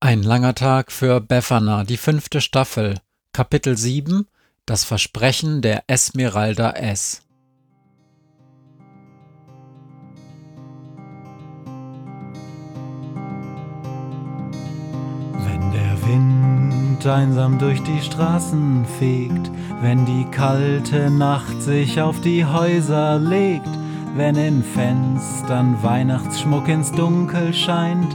Ein langer Tag für Befana, die fünfte Staffel, Kapitel 7 Das Versprechen der Esmeralda S. Wenn der Wind einsam durch die Straßen fegt, wenn die kalte Nacht sich auf die Häuser legt, wenn in Fenstern Weihnachtsschmuck ins Dunkel scheint,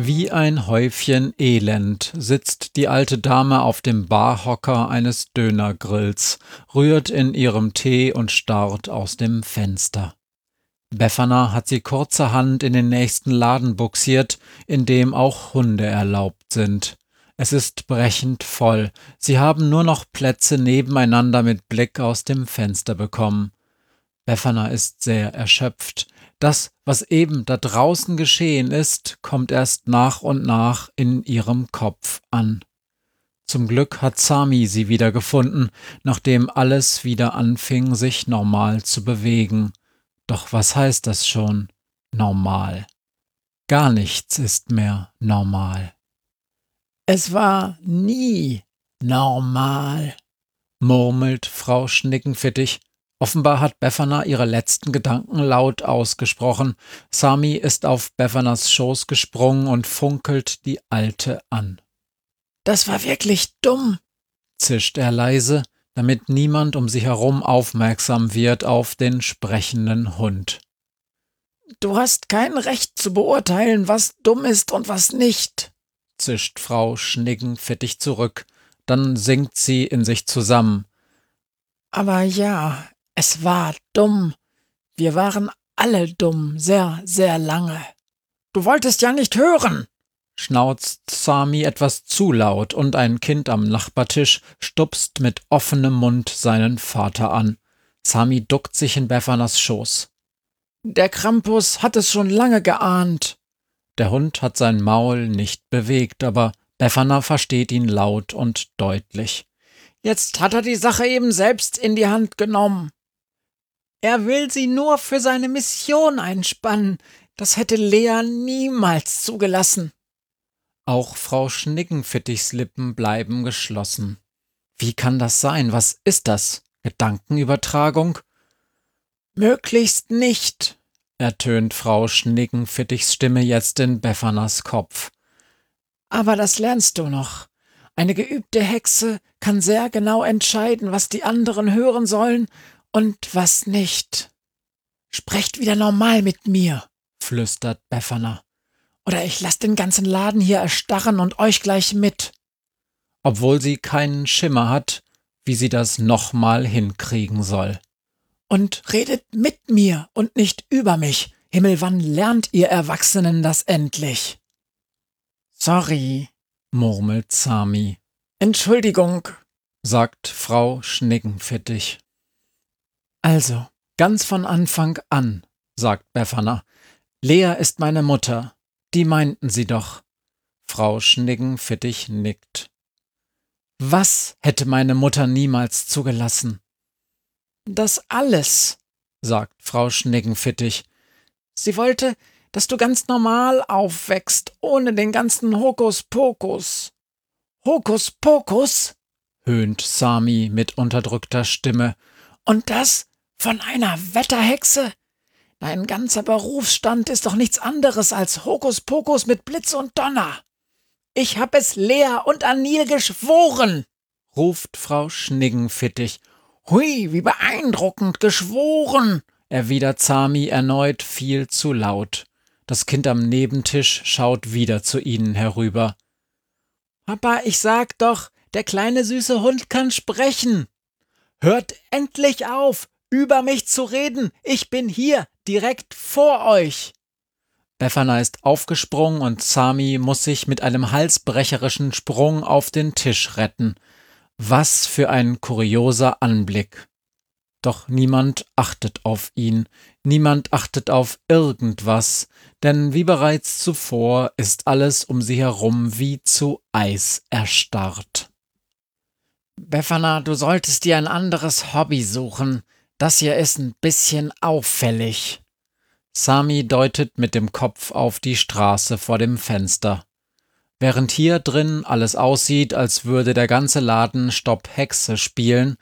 Wie ein Häufchen Elend sitzt die alte Dame auf dem Barhocker eines Dönergrills, rührt in ihrem Tee und starrt aus dem Fenster. Befana hat sie kurzerhand in den nächsten Laden buxiert, in dem auch Hunde erlaubt sind. Es ist brechend voll. Sie haben nur noch Plätze nebeneinander mit Blick aus dem Fenster bekommen. Befana ist sehr erschöpft. Das, was eben da draußen geschehen ist, kommt erst nach und nach in ihrem Kopf an. Zum Glück hat Sami sie wiedergefunden, nachdem alles wieder anfing, sich normal zu bewegen. Doch was heißt das schon? Normal. Gar nichts ist mehr normal. Es war nie normal, murmelt Frau Schnickenfittig Offenbar hat Befana ihre letzten Gedanken laut ausgesprochen. Sami ist auf Befanas Schoß gesprungen und funkelt die Alte an. Das war wirklich dumm, zischt er leise, damit niemand um sich herum aufmerksam wird auf den sprechenden Hund. Du hast kein Recht zu beurteilen, was dumm ist und was nicht, zischt Frau Schniggenfittig zurück. Dann sinkt sie in sich zusammen. Aber ja, es war dumm. Wir waren alle dumm, sehr, sehr lange. Du wolltest ja nicht hören, schnauzt Sami etwas zu laut und ein Kind am Nachbartisch stupst mit offenem Mund seinen Vater an. Sami duckt sich in Befanas Schoß. Der Krampus hat es schon lange geahnt. Der Hund hat sein Maul nicht bewegt, aber Befana versteht ihn laut und deutlich. Jetzt hat er die Sache eben selbst in die Hand genommen. Er will sie nur für seine Mission einspannen. Das hätte Lea niemals zugelassen. Auch Frau Schnickenfittichs Lippen bleiben geschlossen. Wie kann das sein? Was ist das? Gedankenübertragung? Möglichst nicht, ertönt Frau Schnickenfittichs Stimme jetzt in Befanas Kopf. Aber das lernst du noch. Eine geübte Hexe kann sehr genau entscheiden, was die anderen hören sollen und was nicht. Sprecht wieder normal mit mir, flüstert Befana. Oder ich lass den ganzen Laden hier erstarren und euch gleich mit. Obwohl sie keinen Schimmer hat, wie sie das nochmal hinkriegen soll. Und redet mit mir und nicht über mich. Himmel, wann lernt ihr Erwachsenen das endlich? Sorry, murmelt Sami. Entschuldigung, sagt Frau Schnickenfittig. Also, ganz von Anfang an, sagt Befana. Lea ist meine Mutter. Die meinten sie doch. Frau Schniggenfittig nickt. Was hätte meine Mutter niemals zugelassen? Das alles, sagt Frau Schniggenfittig. Sie wollte, dass du ganz normal aufwächst, ohne den ganzen Hokuspokus. Hokuspokus? höhnt Sami mit unterdrückter Stimme. Und das von einer Wetterhexe? Dein ganzer Berufsstand ist doch nichts anderes als Hokuspokus mit Blitz und Donner. Ich hab es Lea und Anil geschworen, ruft Frau Schniggenfittig. Hui, wie beeindruckend geschworen, erwidert Sami erneut viel zu laut. Das Kind am Nebentisch schaut wieder zu ihnen herüber. Papa, ich sag doch, der kleine süße Hund kann sprechen. Hört endlich auf, über mich zu reden. Ich bin hier, direkt vor euch. Befana ist aufgesprungen und Sami muss sich mit einem halsbrecherischen Sprung auf den Tisch retten. Was für ein kurioser Anblick. Doch niemand achtet auf ihn, niemand achtet auf irgendwas, denn wie bereits zuvor ist alles um sie herum wie zu Eis erstarrt. Befana, du solltest dir ein anderes Hobby suchen. Das hier ist ein bisschen auffällig. Sami deutet mit dem Kopf auf die Straße vor dem Fenster. Während hier drin alles aussieht, als würde der ganze Laden Stopp Hexe spielen,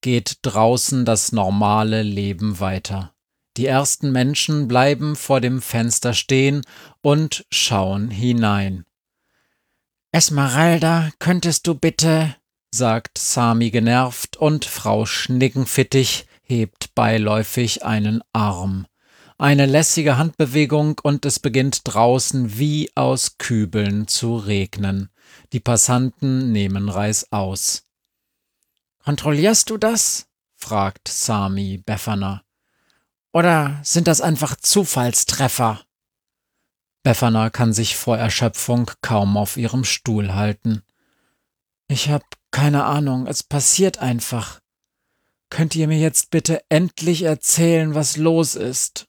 geht draußen das normale Leben weiter. Die ersten Menschen bleiben vor dem Fenster stehen und schauen hinein. Esmeralda, könntest du bitte, sagt Sami genervt, und Frau Schnickenfittig hebt beiläufig einen Arm. Eine lässige Handbewegung und es beginnt draußen wie aus Kübeln zu regnen. Die Passanten nehmen Reis aus. Kontrollierst du das? fragt Sami Befana. Oder sind das einfach Zufallstreffer? Befana kann sich vor Erschöpfung kaum auf ihrem Stuhl halten. Ich hab keine Ahnung, es passiert einfach. Könnt ihr mir jetzt bitte endlich erzählen, was los ist?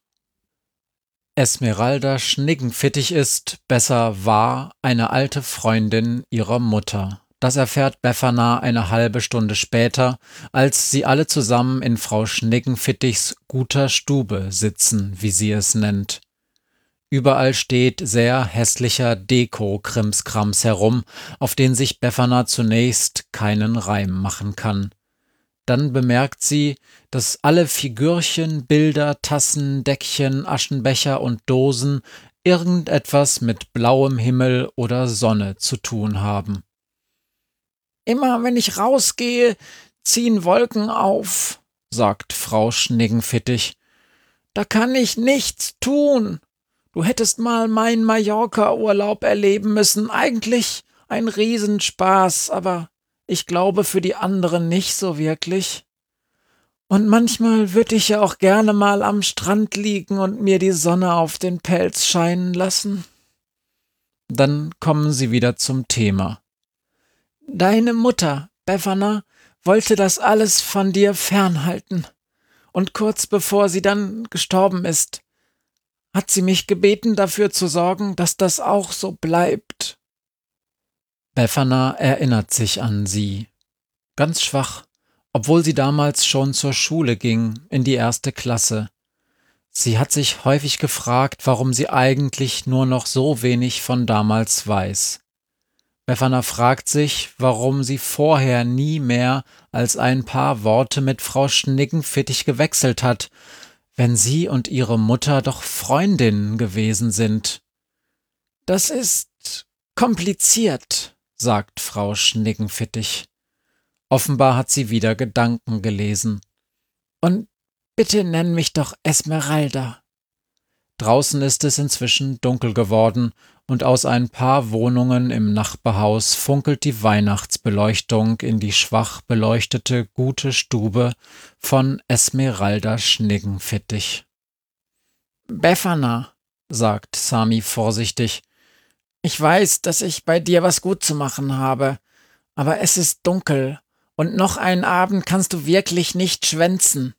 Esmeralda Schniggenfittig ist, besser war, eine alte Freundin ihrer Mutter. Das erfährt Befana eine halbe Stunde später, als sie alle zusammen in Frau Schniggenfittigs guter Stube sitzen, wie sie es nennt. Überall steht sehr hässlicher Deko-Krimskrams herum, auf den sich Befana zunächst keinen Reim machen kann. Dann bemerkt sie, dass alle Figürchen, Bilder, Tassen, Deckchen, Aschenbecher und Dosen irgendetwas mit blauem Himmel oder Sonne zu tun haben. Immer wenn ich rausgehe, ziehen Wolken auf, sagt Frau Schniggenfittig. Da kann ich nichts tun. Du hättest mal meinen Mallorca-Urlaub erleben müssen. Eigentlich ein Riesenspaß, aber ich glaube für die anderen nicht so wirklich. Und manchmal würde ich ja auch gerne mal am Strand liegen und mir die Sonne auf den Pelz scheinen lassen. Dann kommen sie wieder zum Thema. Deine Mutter, Befana, wollte das alles von dir fernhalten. Und kurz bevor sie dann gestorben ist, hat sie mich gebeten, dafür zu sorgen, dass das auch so bleibt. Befana erinnert sich an sie. Ganz schwach, obwohl sie damals schon zur Schule ging, in die erste Klasse. Sie hat sich häufig gefragt, warum sie eigentlich nur noch so wenig von damals weiß. Befana fragt sich, warum sie vorher nie mehr als ein paar Worte mit Frau Schnickenfittig gewechselt hat, wenn sie und ihre Mutter doch Freundinnen gewesen sind. Das ist kompliziert, sagt Frau Schnickenfittig. Offenbar hat sie wieder Gedanken gelesen. Und bitte nenn mich doch Esmeralda. Draußen ist es inzwischen dunkel geworden, und aus ein paar Wohnungen im Nachbarhaus funkelt die Weihnachtsbeleuchtung in die schwach beleuchtete gute Stube von Esmeralda Schniggenfittig. Befana, sagt Sami vorsichtig, ich weiß, dass ich bei dir was gut zu machen habe, aber es ist dunkel, und noch einen Abend kannst du wirklich nicht schwänzen.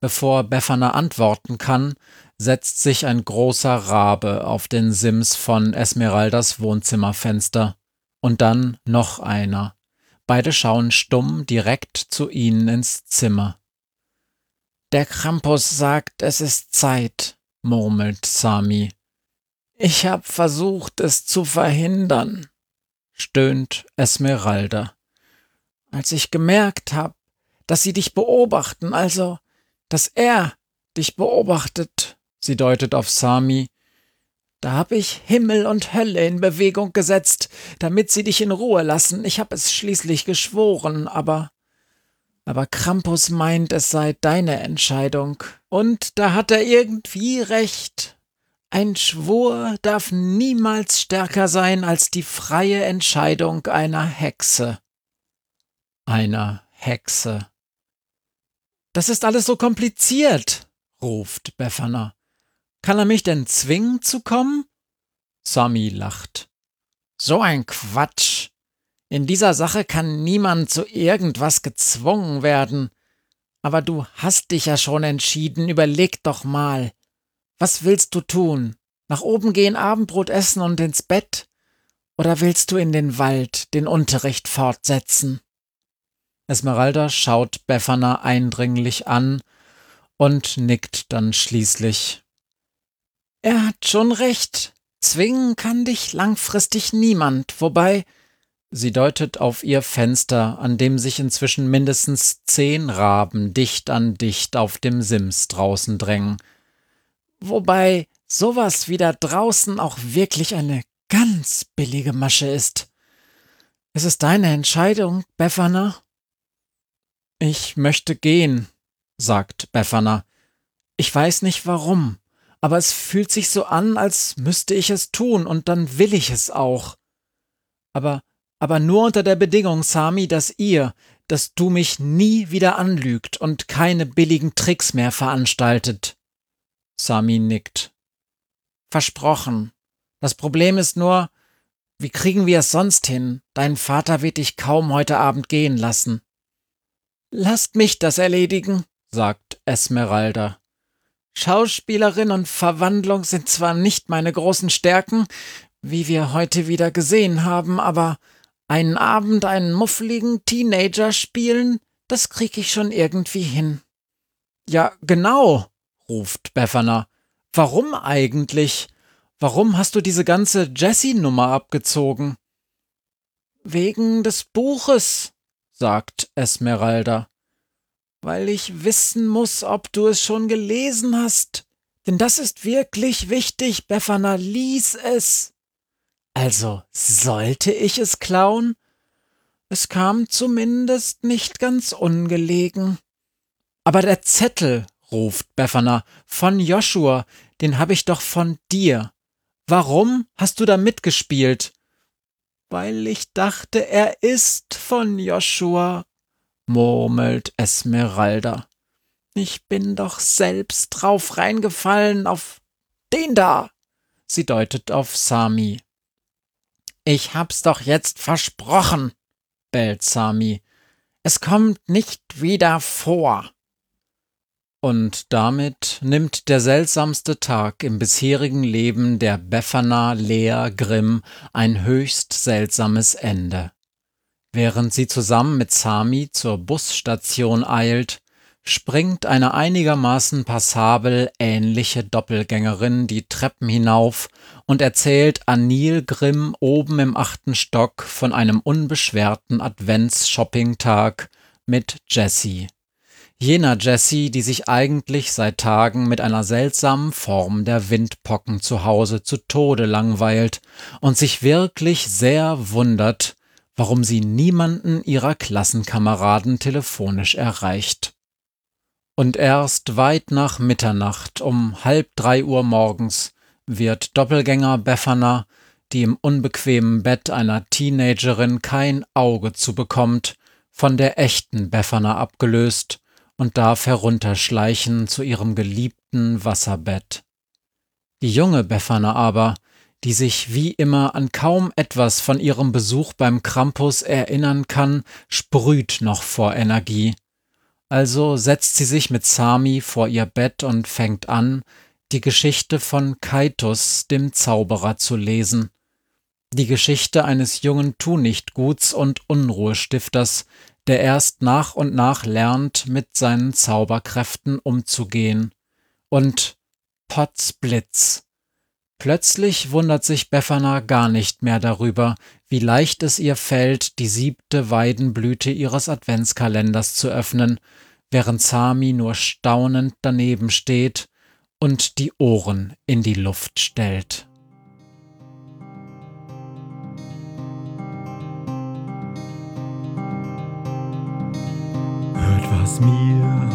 Bevor Befana antworten kann, setzt sich ein großer Rabe auf den Sims von Esmeraldas Wohnzimmerfenster. Und dann noch einer. Beide schauen stumm direkt zu ihnen ins Zimmer. Der Krampus sagt, es ist Zeit, murmelt Sami. Ich hab versucht, es zu verhindern, stöhnt Esmeralda. Als ich gemerkt hab, dass sie dich beobachten, also, dass er dich beobachtet, Sie deutet auf Sami. Da hab ich Himmel und Hölle in Bewegung gesetzt, damit sie dich in Ruhe lassen. Ich hab es schließlich geschworen, aber. Aber Krampus meint, es sei deine Entscheidung. Und da hat er irgendwie recht. Ein Schwur darf niemals stärker sein als die freie Entscheidung einer Hexe. Einer Hexe. Das ist alles so kompliziert, ruft Befana. Kann er mich denn zwingen zu kommen? Sami lacht. So ein Quatsch. In dieser Sache kann niemand zu irgendwas gezwungen werden. Aber du hast dich ja schon entschieden, überleg doch mal. Was willst du tun? Nach oben gehen, Abendbrot essen und ins Bett? Oder willst du in den Wald den Unterricht fortsetzen? Esmeralda schaut Befana eindringlich an und nickt dann schließlich. Er hat schon recht. Zwingen kann dich langfristig niemand, wobei sie deutet auf ihr Fenster, an dem sich inzwischen mindestens zehn Raben dicht an dicht auf dem Sims draußen drängen. Wobei sowas wie da draußen auch wirklich eine ganz billige Masche ist. Es ist deine Entscheidung, Befana. Ich möchte gehen, sagt Befana. Ich weiß nicht warum aber es fühlt sich so an, als müsste ich es tun, und dann will ich es auch. Aber, aber nur unter der Bedingung, Sami, dass ihr, dass du mich nie wieder anlügt und keine billigen Tricks mehr veranstaltet. Sami nickt. Versprochen. Das Problem ist nur, wie kriegen wir es sonst hin? Dein Vater wird dich kaum heute Abend gehen lassen. Lasst mich das erledigen, sagt Esmeralda. Schauspielerin und Verwandlung sind zwar nicht meine großen Stärken, wie wir heute wieder gesehen haben, aber einen Abend einen muffligen Teenager spielen, das krieg ich schon irgendwie hin. Ja, genau, ruft Befana. Warum eigentlich? Warum hast du diese ganze Jessie-Nummer abgezogen? Wegen des Buches, sagt Esmeralda weil ich wissen muss, ob du es schon gelesen hast. Denn das ist wirklich wichtig, Befana, lies es. Also sollte ich es klauen? Es kam zumindest nicht ganz ungelegen. Aber der Zettel, ruft Befana, von Joshua, den hab ich doch von dir. Warum hast du da mitgespielt? Weil ich dachte, er ist von Joshua, murmelt Esmeralda. Ich bin doch selbst drauf reingefallen auf den da. Sie deutet auf Sami. Ich hab's doch jetzt versprochen, bellt Sami. Es kommt nicht wieder vor. Und damit nimmt der seltsamste Tag im bisherigen Leben der Befana Lea Grimm ein höchst seltsames Ende. Während sie zusammen mit Sami zur Busstation eilt, springt eine einigermaßen passabel ähnliche Doppelgängerin die Treppen hinauf und erzählt Anil Grimm oben im achten Stock von einem unbeschwerten Advents-Shopping-Tag mit Jessie. Jener Jessie, die sich eigentlich seit Tagen mit einer seltsamen Form der Windpocken zu Hause zu Tode langweilt und sich wirklich sehr wundert, warum sie niemanden ihrer Klassenkameraden telefonisch erreicht. Und erst weit nach Mitternacht um halb drei Uhr morgens wird Doppelgänger Befana, die im unbequemen Bett einer Teenagerin kein Auge zu bekommt, von der echten Befana abgelöst und darf herunterschleichen zu ihrem geliebten Wasserbett. Die junge Befana aber, die sich wie immer an kaum etwas von ihrem Besuch beim Krampus erinnern kann, sprüht noch vor Energie. Also setzt sie sich mit Sami vor ihr Bett und fängt an, die Geschichte von Kaitus, dem Zauberer, zu lesen. Die Geschichte eines jungen Tunichtguts und Unruhestifters, der erst nach und nach lernt, mit seinen Zauberkräften umzugehen. Und Potzblitz, Plötzlich wundert sich Befana gar nicht mehr darüber, wie leicht es ihr fällt, die siebte Weidenblüte ihres Adventskalenders zu öffnen, während Sami nur staunend daneben steht und die Ohren in die Luft stellt.